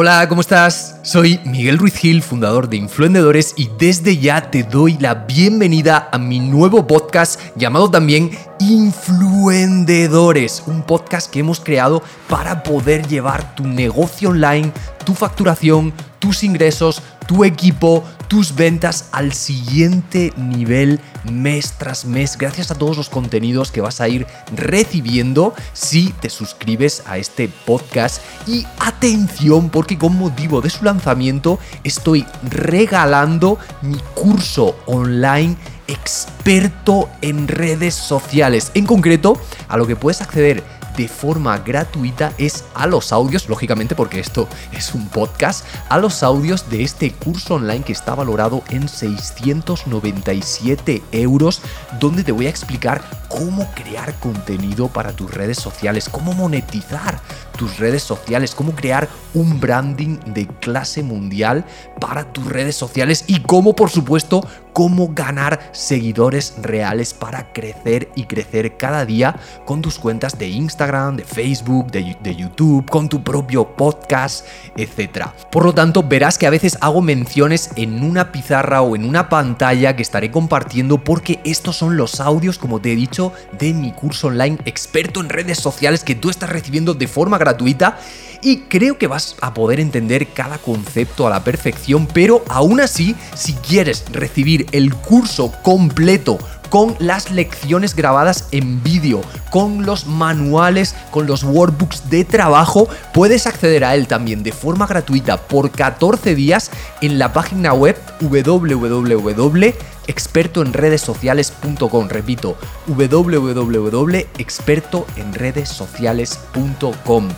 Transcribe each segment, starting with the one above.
Hola, ¿cómo estás? Soy Miguel Ruiz Gil, fundador de Influendedores y desde ya te doy la bienvenida a mi nuevo podcast llamado también Influendedores, un podcast que hemos creado para poder llevar tu negocio online, tu facturación, tus ingresos, tu equipo, tus ventas al siguiente nivel mes tras mes gracias a todos los contenidos que vas a ir recibiendo si te suscribes a este podcast. Y atención porque con motivo de su lanzamiento estoy regalando mi curso online experto en redes sociales. En concreto, a lo que puedes acceder de forma gratuita es a los audios, lógicamente porque esto es un podcast, a los audios de este curso online que está valorado en 697 euros, donde te voy a explicar cómo crear contenido para tus redes sociales, cómo monetizar tus redes sociales, cómo crear un branding de clase mundial para tus redes sociales y cómo, por supuesto, cómo ganar seguidores reales para crecer y crecer cada día con tus cuentas de Instagram, de Facebook, de, YouTube, con tu propio podcast, etc. Por lo tanto, verás que a veces hago menciones en una pizarra o en una pantalla que estaré compartiendo porque estos son los audios, como te he dicho, de mi curso online experto en redes sociales que tú estás recibiendo de forma gratuita. Y creo que vas a poder entender cada concepto a la perfección, pero aún así, si quieres recibir el curso completo con las lecciones grabadas en vídeo, con los manuales, con los workbooks de trabajo. Puedes acceder a él también de forma gratuita por 14 días en la página web www.expertoenredesociales.com. Repito, www.expertoenredesociales.com.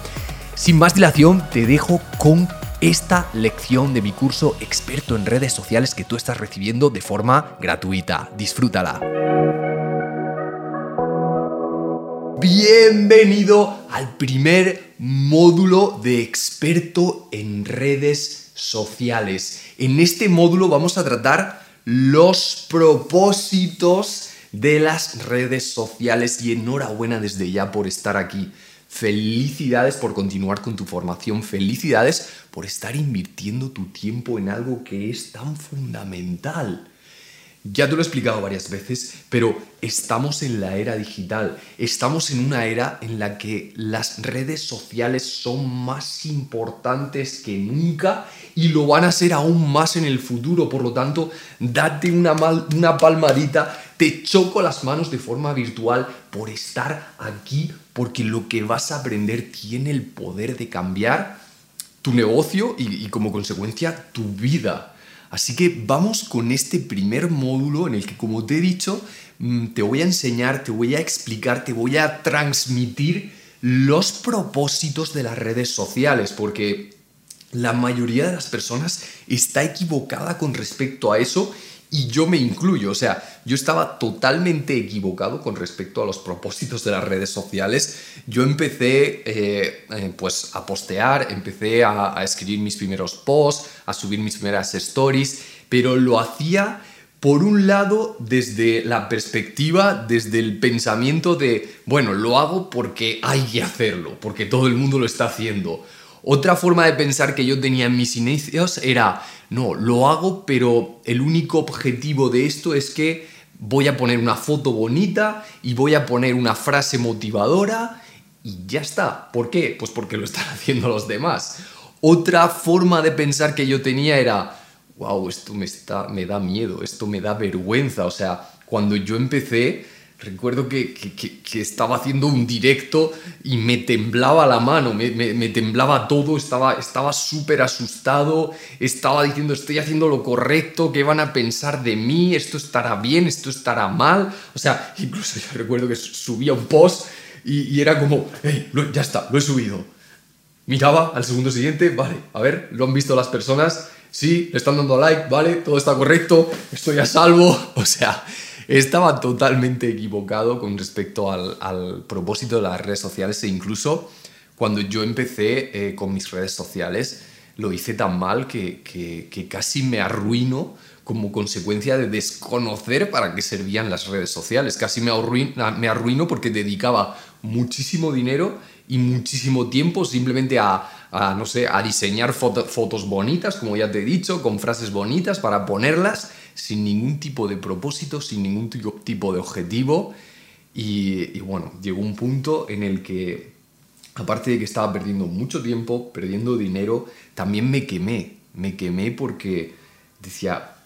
Sin más dilación, te dejo con esta lección de mi curso experto en redes sociales que tú estás recibiendo de forma gratuita. Disfrútala. Bienvenido al primer módulo de experto en redes sociales. En este módulo vamos a tratar los propósitos de las redes sociales y enhorabuena desde ya por estar aquí. Felicidades por continuar con tu formación, felicidades por estar invirtiendo tu tiempo en algo que es tan fundamental. Ya te lo he explicado varias veces, pero estamos en la era digital, estamos en una era en la que las redes sociales son más importantes que nunca y lo van a ser aún más en el futuro, por lo tanto, date una, una palmadita, te choco las manos de forma virtual por estar aquí, porque lo que vas a aprender tiene el poder de cambiar tu negocio y, como consecuencia tu vida. Así que vamos con este primer módulo en el que, como te he dicho, mm, te voy a enseñar, te voy a explicar, te voy a transmitir los propósitos de las redes sociales, porque la mayoría de las personas está equivocada con respecto a eso y yo me incluyo, o sea, yo estaba totalmente equivocado con respecto a los propósitos de las redes sociales. Yo empecé eh, eh, pues a postear, empecé a, a escribir mis primeros posts, a subir mis primeras stories, pero lo hacía por un lado desde la perspectiva, desde el pensamiento de, bueno, lo hago porque hay que hacerlo, porque todo el mundo lo está haciendo. Otra forma de pensar que yo tenía en mis inicios era, no, lo hago, pero el único objetivo de esto es que voy a poner una foto bonita y voy a poner una frase motivadora y ya está. ¿Por qué? Pues porque lo están haciendo los demás. Otra forma de pensar que yo tenía era, wow, esto me, me da miedo, esto me da vergüenza. O sea, cuando yo empecé, Recuerdo que, estaba haciendo un directo y me temblaba la mano, me, temblaba todo, estaba súper asustado, estaba diciendo estoy haciendo lo correcto, ¿qué van a pensar de mí? ¿Esto estará bien? ¿Esto estará mal? O sea, incluso yo recuerdo que subía un post y, era como, hey, ya está, lo he subido. Miraba al segundo siguiente, vale, a ver, lo han visto las personas, sí, le están dando like, vale, todo está correcto, estoy a salvo, o sea estaba totalmente equivocado con respecto al, propósito de las redes sociales e incluso cuando yo empecé eh, con mis redes sociales lo hice tan mal que, casi me arruino como consecuencia de desconocer para qué servían las redes sociales. Casi me arruino, me arruino porque dedicaba muchísimo dinero y muchísimo tiempo simplemente a, no sé, a diseñar fotos bonitas, como ya te he dicho, con frases bonitas para ponerlas sin ningún tipo de propósito, sin ningún tipo de objetivo. Y, bueno, llegó un punto en el que, aparte de que estaba perdiendo mucho tiempo, perdiendo dinero, también me quemé. Me quemé porque decía,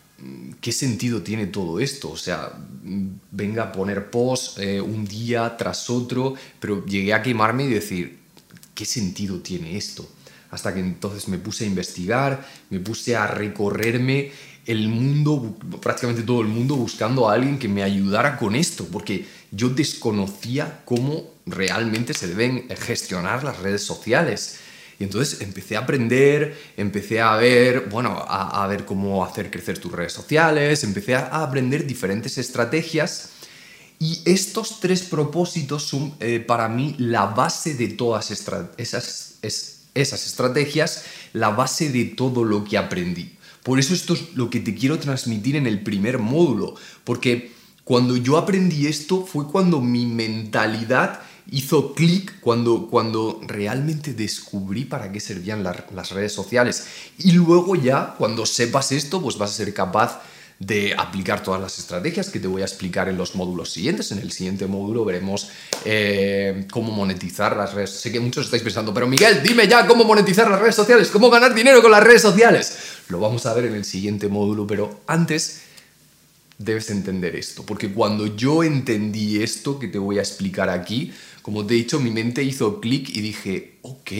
¿qué sentido tiene todo esto? O sea, venga a poner post eh, un día tras otro, pero llegué a quemarme y decir, ¿qué sentido tiene esto? Hasta que entonces me puse a investigar, me puse a recorrerme el mundo, prácticamente todo el mundo, buscando a alguien que me ayudara con esto, porque yo desconocía cómo realmente se deben gestionar las redes sociales. Y entonces empecé a aprender, empecé a ver, bueno, a, ver cómo hacer crecer tus redes sociales, empecé a, aprender diferentes estrategias. Y estos tres propósitos son eh, para mí la base de todas esas, esas estrategias, la base de todo lo que aprendí. Por eso esto es lo que te quiero transmitir en el primer módulo, porque cuando yo aprendí esto fue cuando mi mentalidad hizo clic cuando, cuando realmente descubrí para qué servían las redes sociales. Y luego ya, cuando sepas esto, pues vas a ser capaz de aplicar todas las estrategias que te voy a explicar en los módulos siguientes. En el siguiente módulo veremos eh, cómo monetizar las redes. Sé que muchos estáis pensando, pero Miguel, dime ya cómo monetizar las redes sociales, cómo ganar dinero con las redes sociales. Lo vamos a ver en el siguiente módulo, pero antes debes entender esto, porque cuando yo entendí esto que te voy a explicar aquí, como te he dicho, mi mente hizo clic y dije, ok,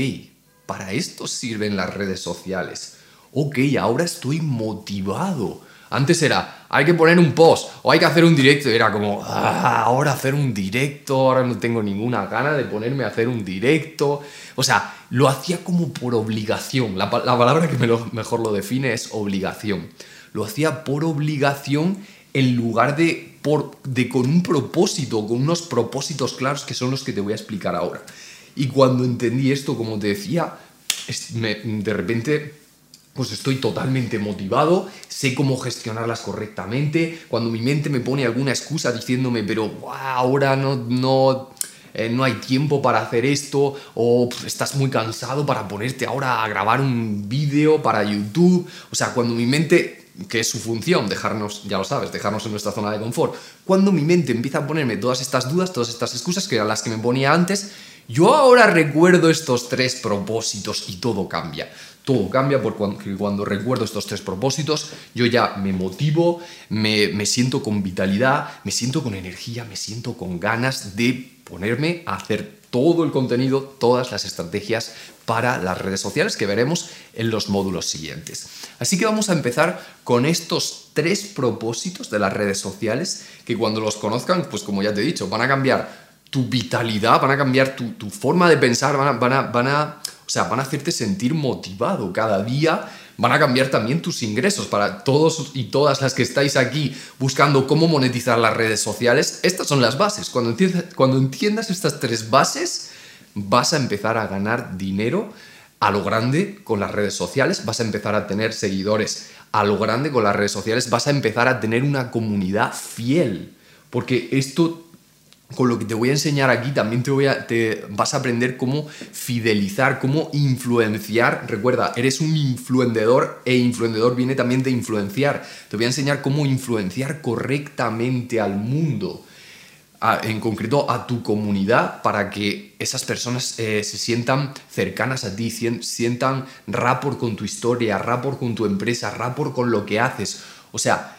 para esto sirven las redes sociales. Ok, ahora estoy motivado. Antes era, hay que poner un post o hay que hacer un directo. era como, ah, ahora hacer un directo, ahora no tengo ninguna gana de ponerme a hacer un directo. O sea, lo hacía como por obligación. La, palabra que mejor lo define es obligación. Lo hacía por obligación en lugar de, por, de con un propósito, con unos propósitos claros que son los que te voy a explicar ahora. Y cuando entendí esto, como te decía, de repente pues estoy totalmente motivado, sé cómo gestionarlas correctamente. Cuando mi mente me pone alguna excusa diciéndome, pero ahora no, no, eh, no hay tiempo para hacer esto, o estás muy cansado para ponerte ahora a grabar un vídeo para YouTube. O sea, cuando mi mente que es su función, dejarnos, ya lo sabes, dejarnos en nuestra zona de confort. Cuando mi mente empieza a ponerme todas estas dudas, todas estas excusas, que eran las que me ponía antes, yo ahora recuerdo estos tres propósitos y todo cambia. Todo cambia porque cuando recuerdo estos tres propósitos, yo ya me motivo, me, me siento con vitalidad, me siento con energía, me siento con ganas de ponerme a hacer todo el contenido, todas las estrategias para las redes sociales que veremos en los módulos siguientes. Así que vamos a empezar con estos tres propósitos de las redes sociales que cuando los conozcan, pues como ya te he dicho, van a cambiar tu vitalidad, van a cambiar tu, forma de pensar, van a, van, a, van, a, o sea, van a hacerte sentir motivado cada día van a cambiar también tus ingresos. Para todos y todas las que estáis aquí buscando cómo monetizar las redes sociales, estas son las bases. Cuando entiendas, cuando entiendas estas tres bases, vas a empezar a ganar dinero a lo grande con las redes sociales, vas a empezar a tener seguidores a lo grande con las redes sociales, vas a empezar a tener una comunidad fiel. Porque esto con lo que te voy a enseñar aquí también te, voy a, te vas a aprender cómo fidelizar, cómo influenciar. Recuerda, eres un influenciador e influenciador viene también de influenciar. Te voy a enseñar cómo influenciar correctamente al mundo, en concreto a tu comunidad, para que esas personas eh, se sientan cercanas a ti, sientan rapport con tu historia, rapport con tu empresa, rapport con lo que haces. O sea,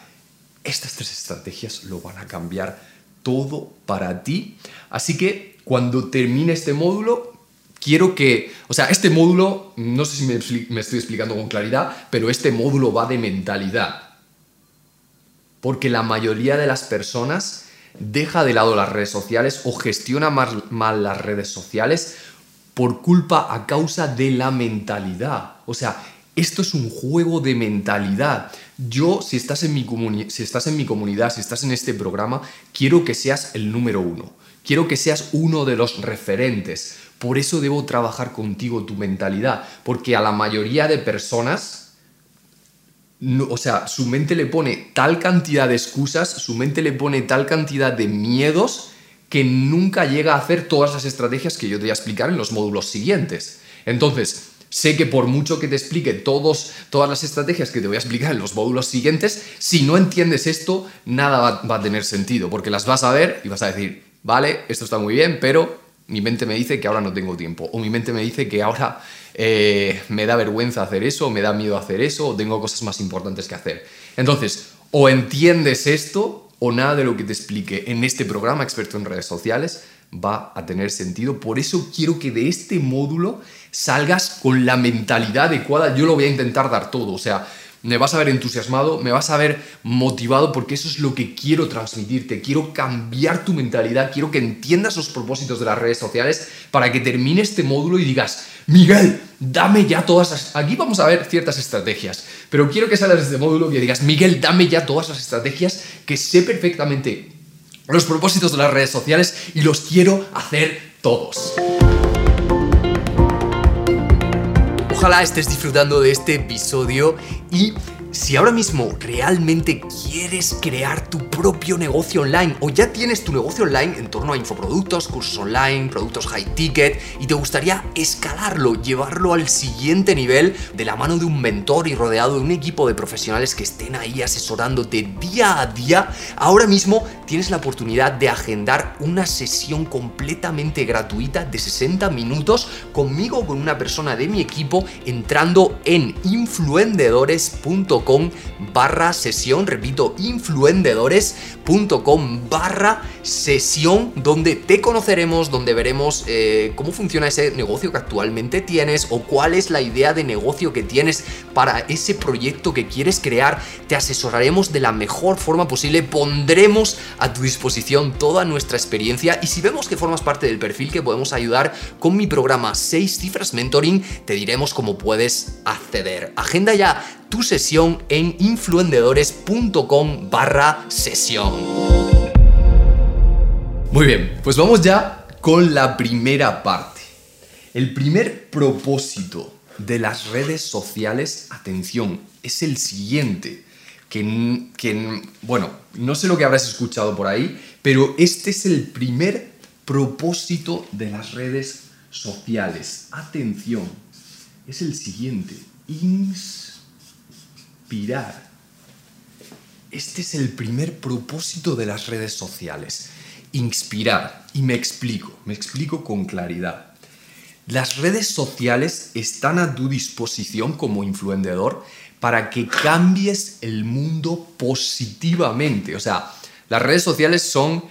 estas tres estrategias lo van a cambiar todo para ti. Así que cuando termine este módulo, quiero que, o sea, este módulo, no sé si me, estoy explicando con claridad, pero este módulo va de mentalidad. Porque la mayoría de las personas deja de lado las redes sociales o gestiona mal las redes sociales por culpa a causa de la mentalidad. O sea, esto es un juego de mentalidad. Yo, si estás, en mi si estás en mi comunidad, si estás en este programa, quiero que seas el número uno. Quiero que seas uno de los referentes. Por eso debo trabajar contigo tu mentalidad. Porque a la mayoría de personas, o sea, su mente le pone tal cantidad de excusas, su mente le pone tal cantidad de miedos que nunca llega a hacer todas las estrategias que yo te voy a explicar en los módulos siguientes. Entonces, sé que por mucho que te explique todos, todas las estrategias que te voy a explicar en los módulos siguientes, si no entiendes esto, nada va, a tener sentido, porque las vas a ver y vas a decir, vale, esto está muy bien, pero mi mente me dice que ahora no tengo tiempo, o mi mente me dice que ahora eh, me da vergüenza hacer eso, o me da miedo hacer eso, o tengo cosas más importantes que hacer. Entonces, o entiendes esto, o nada de lo que te explique en este programa experto en redes sociales va a tener sentido. Por eso quiero que de este módulo salgas con la mentalidad adecuada. Yo lo voy a intentar dar todo, o sea, me vas a ver entusiasmado, me vas a ver motivado porque eso es lo que quiero transmitirte, quiero cambiar tu mentalidad, quiero que entiendas los propósitos de las redes sociales para que termine este módulo y digas, Miguel, dame ya todas las... Aquí vamos a ver ciertas estrategias, pero quiero que salgas de este módulo y digas, Miguel, dame ya todas las estrategias que sé perfectamente los propósitos de las redes sociales y los quiero hacer todos. Ojalá estés disfrutando de este episodio y si ahora mismo realmente quieres crear tu propio negocio online o ya tienes tu negocio online en torno a infoproductos, cursos online, productos high ticket y te gustaría escalarlo, llevarlo al siguiente nivel de la mano de un mentor y rodeado de un equipo de profesionales que estén ahí asesorándote día a día, ahora mismo tienes la oportunidad de agendar una sesión completamente gratuita de 60 minutos conmigo o con una persona de mi equipo entrando en influendedores.com barra sesión, repito, influendedores.com barra sesión, donde te conoceremos, donde veremos eh, cómo funciona ese negocio que actualmente tienes o cuál es la idea de negocio que tienes para ese proyecto que quieres crear. Te asesoraremos de la mejor forma posible, pondremos a tu disposición toda nuestra experiencia y si vemos que formas parte del perfil que podemos ayudar con mi programa 6 cifras mentoring, te diremos cómo puedes acceder. Agenda ya tu sesión en influendedores.com barra sesión. Muy bien, pues vamos ya con la primera parte. El primer propósito de las redes sociales, atención, es el siguiente. Que, que, bueno, no sé lo que habrás escuchado por ahí, pero este es el primer propósito de las redes sociales. Atención, es el siguiente. Inspirar. Este es el primer propósito de las redes sociales. Inspirar. Y me explico, me explico con claridad. Las redes sociales están a tu disposición como influenciador para que cambies el mundo positivamente. O sea, las redes sociales son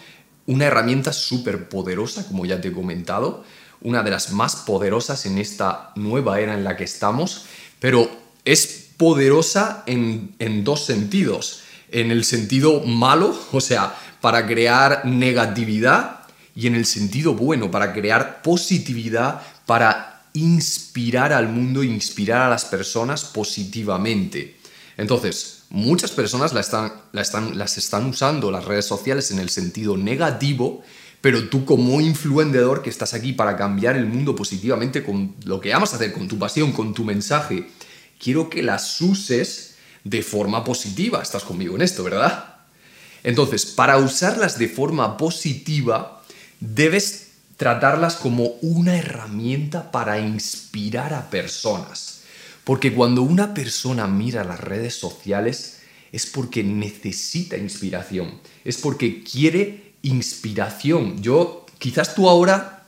una herramienta súper poderosa, como ya te he comentado, una de las más poderosas en esta nueva era en la que estamos, pero es poderosa en, en dos sentidos. En el sentido malo, o sea, para crear negatividad, y en el sentido bueno, para crear positividad para inspirar al mundo, inspirar a las personas positivamente. Entonces, muchas personas la están, las están usando las redes sociales en el sentido negativo, pero tú como influenciador que estás aquí para cambiar el mundo positivamente con lo que amas hacer, con tu pasión, con tu mensaje, quiero que las uses de forma positiva. Estás conmigo en esto, ¿verdad? Entonces, para usarlas de forma positiva, debes tratarlas como una herramienta para inspirar a personas. Porque cuando una persona mira las redes sociales es porque necesita inspiración, es porque quiere inspiración. Yo, quizás tú ahora,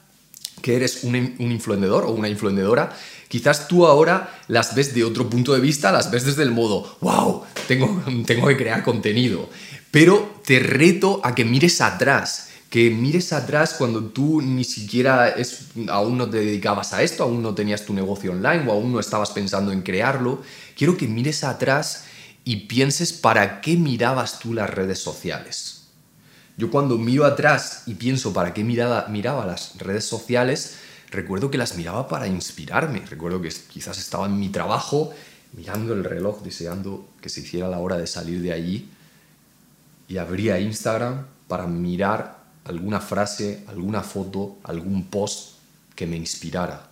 que eres un, un influenciador o una influenciadora, quizás tú ahora las ves de otro punto de vista, las ves desde el modo, wow, tengo, tengo que crear contenido. Pero te reto a que mires atrás que mires atrás cuando tú ni siquiera es, aún no te dedicabas a esto, aún no tenías tu negocio online o aún no estabas pensando en crearlo. Quiero que mires atrás y pienses para qué mirabas tú las redes sociales. Yo cuando miro atrás y pienso para qué miraba, miraba las redes sociales, recuerdo que las miraba para inspirarme. Recuerdo que quizás estaba en mi trabajo mirando el reloj, deseando que se hiciera la hora de salir de allí y abría Instagram para mirar alguna frase, alguna foto, algún post que me inspirara,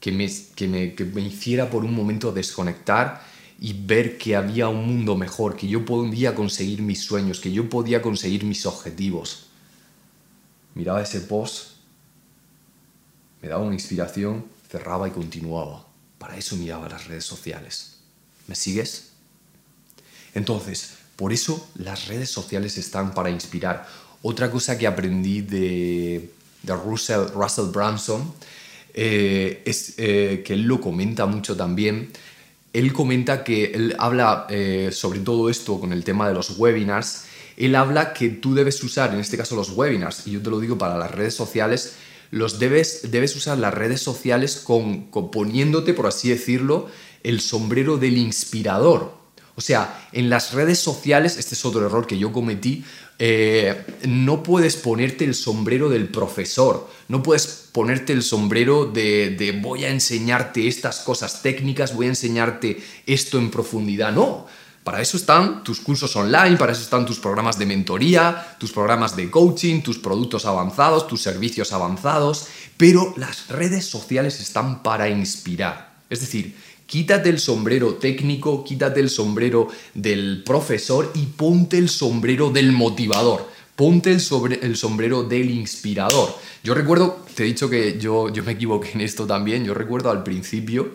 que me, que me, que me hiciera por un momento desconectar y ver que había un mundo mejor, que yo podía conseguir mis sueños, que yo podía conseguir mis objetivos. miraba ese post, me daba una inspiración, cerraba y continuaba. Para eso miraba las redes sociales. ¿Me sigues? Entonces, por eso las redes sociales están para inspirar. Otra cosa que aprendí de, Russell, Russell Branson eh, es eh, que él lo comenta mucho también. Él comenta que él habla eh, sobre todo esto con el tema de los webinars. Él habla que tú debes usar, en este caso los webinars, y yo te lo digo para las redes sociales, los debes, debes usar las redes sociales con, poniéndote, por así decirlo, el sombrero del inspirador. O sea, en las redes sociales, este es otro error que yo cometí, eh, no puedes ponerte el sombrero del profesor, no puedes ponerte el sombrero de, de, voy a enseñarte estas cosas técnicas, voy a enseñarte esto en profundidad, no. Para eso están tus cursos online, para eso están tus programas de mentoría, tus programas de coaching, tus productos avanzados, tus servicios avanzados, pero las redes sociales están para inspirar. Es decir, Quítate el sombrero técnico, quítate el sombrero del profesor y ponte el sombrero del motivador. Ponte el, sobre, el sombrero del inspirador. Yo recuerdo, te he dicho que yo, yo me equivoqué en esto también, yo recuerdo al principio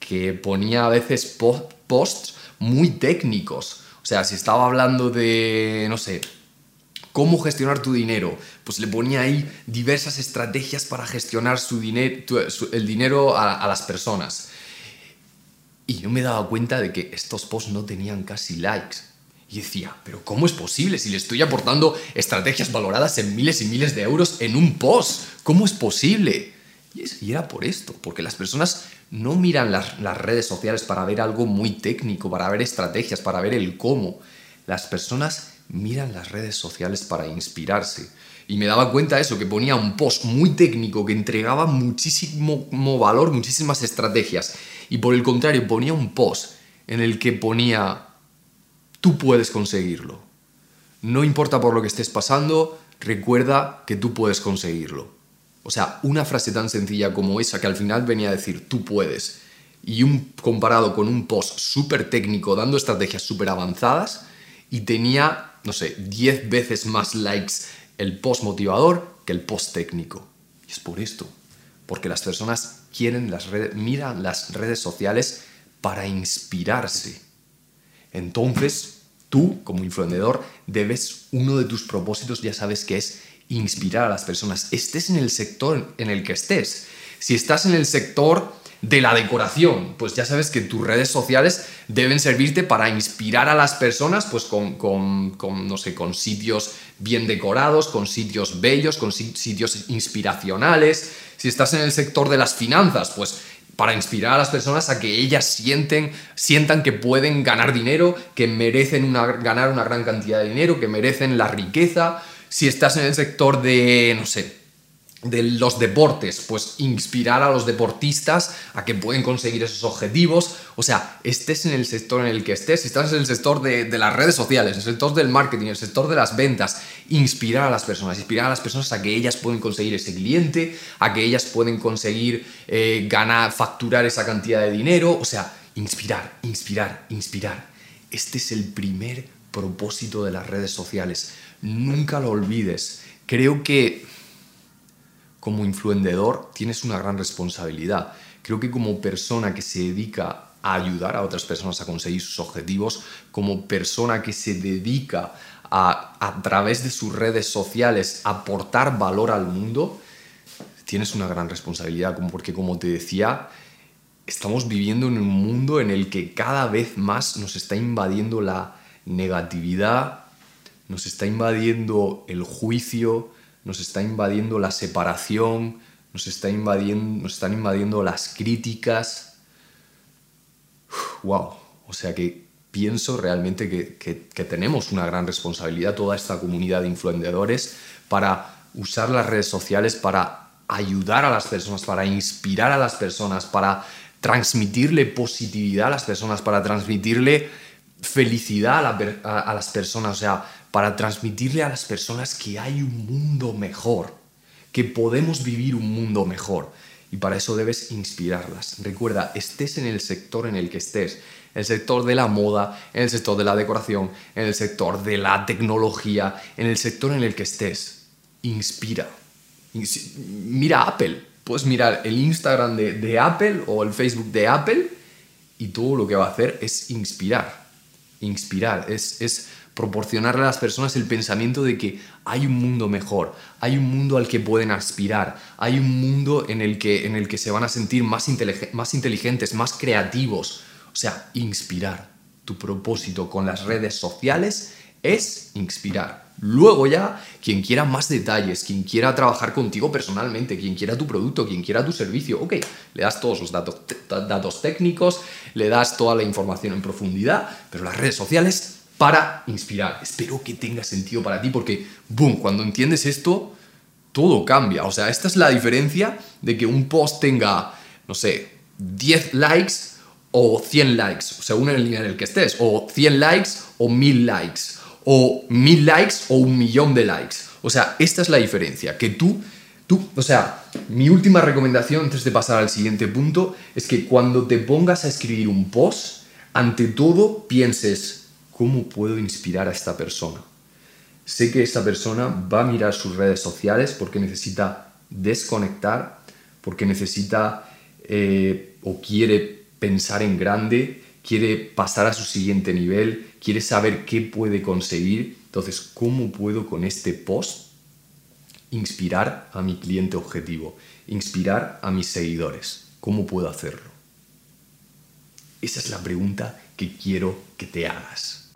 que ponía a veces posts muy técnicos. O sea, si estaba hablando de, no sé, cómo gestionar tu dinero, pues le ponía ahí diversas estrategias para gestionar su dinero, el dinero a las personas. Y yo me daba cuenta de que estos posts no tenían casi likes. Y decía, pero ¿cómo es posible si le estoy aportando estrategias valoradas en miles y miles de euros en un post? ¿Cómo es posible? Y era por esto, porque las personas no miran las, redes sociales para ver algo muy técnico, para ver estrategias, para ver el cómo. Las personas miran las redes sociales para inspirarse. Y me daba cuenta de eso, que ponía un post muy técnico que entregaba muchísimo valor, muchísimas estrategias. Y por el contrario, ponía un post en el que ponía, tú puedes conseguirlo. No importa por lo que estés pasando, recuerda que tú puedes conseguirlo. O sea, una frase tan sencilla como esa que al final venía a decir, tú puedes. Y un, comparado con un post súper técnico dando estrategias súper avanzadas y tenía, no sé, 10 veces más likes el post motivador que el post técnico. Y es por esto, porque las personas quieren las redes, miran las redes sociales para inspirarse. Entonces, tú como influenciador debes, uno de tus propósitos ya sabes que es inspirar a las personas, estés en el sector en el que estés. Si estás en el sector de la decoración, pues ya sabes que tus redes sociales deben servirte para inspirar a las personas, pues con, con, no sé, con sitios bien decorados, con sitios bellos, con sitios inspiracionales. Si estás en el sector de las finanzas, pues para inspirar a las personas a que ellas sienten, sientan que pueden ganar dinero, que merecen ganar una gran cantidad de dinero, que merecen la riqueza. Si estás en el sector de, no sé, de los deportes, pues inspirar a los deportistas a que pueden conseguir esos objetivos. O sea, estés en el sector en el que estés, si estás en el sector de, las redes sociales, el sector del marketing, el sector de las ventas, inspirar a las personas, inspirar a las personas a que ellas pueden conseguir ese cliente, a que ellas pueden conseguir eh, ganar, facturar esa cantidad de dinero. O sea, inspirar, inspirar, inspirar. Este es el primer propósito de las redes sociales. Nunca lo olvides. Creo que como influenciador tienes una gran responsabilidad. Creo que como persona que se dedica a ayudar a otras personas a conseguir sus objetivos, como persona que se dedica a, a través de sus redes sociales, aportar valor al mundo, tienes una gran responsabilidad, porque como te decía, estamos viviendo en un mundo en el que cada vez más nos está invadiendo la negatividad, nos está invadiendo el juicio, nos está invadiendo la separación, nos, está invadiendo, nos están invadiendo las críticas. ¡Wow! O sea que pienso realmente que, tenemos una gran responsabilidad, toda esta comunidad de influenciadores, para usar las redes sociales para ayudar a las personas, para inspirar a las personas, para transmitirle positividad a las personas, para transmitirle felicidad a, las personas. O sea, para transmitirle a las personas que hay un mundo mejor, que podemos vivir un mundo mejor. Y para eso debes inspirarlas. Recuerda, estés en el sector en el que estés, el sector de la moda, en el sector de la decoración, en el sector de la tecnología, en el sector en el que estés. inspira. Mira Apple. Puedes mirar el Instagram de, Apple o el Facebook de Apple y todo lo que va a hacer es inspirar. Inspirar. Es, es proporcionarle a las personas el pensamiento de que hay un mundo mejor, hay un mundo al que pueden aspirar, hay un mundo en el que, en el que se van a sentir más, más inteligentes, más creativos. O sea, inspirar. Tu propósito con las redes sociales es inspirar. Luego ya, quien quiera más detalles, quien quiera trabajar contigo personalmente, quien quiera tu producto, quien quiera tu servicio, ok, le das todos los datos, datos técnicos, le das toda la información en profundidad, pero las redes sociales para inspirar. Espero que tenga sentido para ti porque, boom, cuando entiendes esto, todo cambia. O sea, esta es la diferencia de que un post tenga, no sé, 10 likes o 100 likes, según el nivel en el que estés, o 100 likes o 1000 likes, o 1000 likes o un millón de likes. O sea, esta es la diferencia, que tú, tú, o sea, mi última recomendación antes de pasar al siguiente punto es que cuando te pongas a escribir un post, ante todo pienses, ¿cómo puedo inspirar a esta persona? Sé que esta persona va a mirar sus redes sociales porque necesita desconectar, porque necesita eh, o quiere pensar en grande, quiere pasar a su siguiente nivel, quiere saber qué puede conseguir. Entonces, ¿cómo puedo con este post inspirar a mi cliente objetivo, inspirar a mis seguidores? ¿Cómo puedo hacerlo? Esa es la pregunta que quiero que te hagas.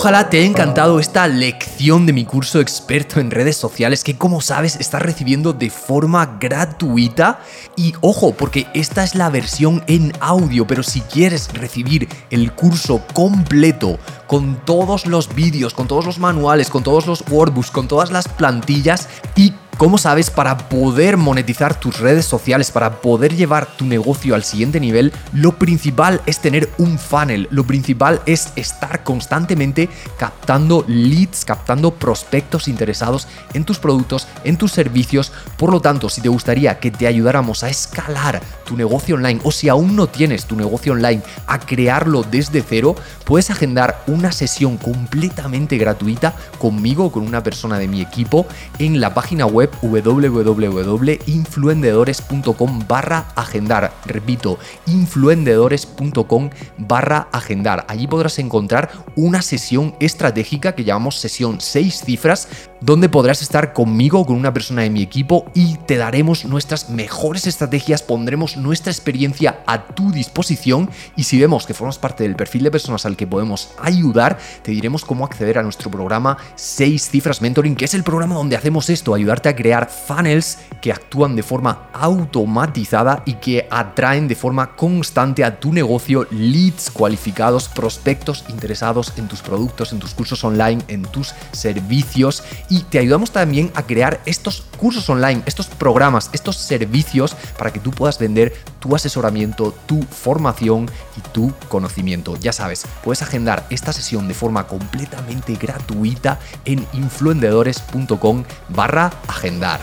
Ojalá te haya encantado esta lección de mi curso experto en redes sociales que como sabes estás recibiendo de forma gratuita. Y ojo, porque esta es la versión en audio, pero si quieres recibir el curso completo con todos los vídeos, con todos los manuales, con todos los workbooks, con todas las plantillas y ¿Cómo sabes, para poder monetizar tus redes sociales, para poder llevar tu negocio al siguiente nivel, lo principal es tener un funnel, lo principal es estar constantemente captando leads, captando prospectos interesados en tus productos, en tus servicios. Por lo tanto, si te gustaría que te ayudáramos a escalar tu negocio online o si aún no tienes tu negocio online, a crearlo desde cero, puedes agendar una sesión completamente gratuita conmigo o con una persona de mi equipo en la página web www.influendedores.com barra agendar. Repito, influendedores.com barra agendar. Allí podrás encontrar una sesión estratégica que llamamos sesión 6 cifras donde podrás estar conmigo, con una persona de mi equipo y te daremos nuestras mejores estrategias, pondremos nuestra experiencia a tu disposición. Y si vemos que formas parte del perfil de personas al que podemos ayudar, te diremos cómo acceder a nuestro programa 6 cifras mentoring, que es el programa donde hacemos esto, ayudarte a crear funnels que actúan de forma automatizada y que atraen de forma constante a tu negocio leads cualificados, prospectos interesados en tus productos, en tus cursos online, en tus servicios y te ayudamos también a crear estos cursos online, estos programas, estos servicios para que tú puedas vender tu asesoramiento, tu formación y tu conocimiento. Ya sabes, puedes agendar esta sesión de forma completamente gratuita en influendedores.com barra agendar.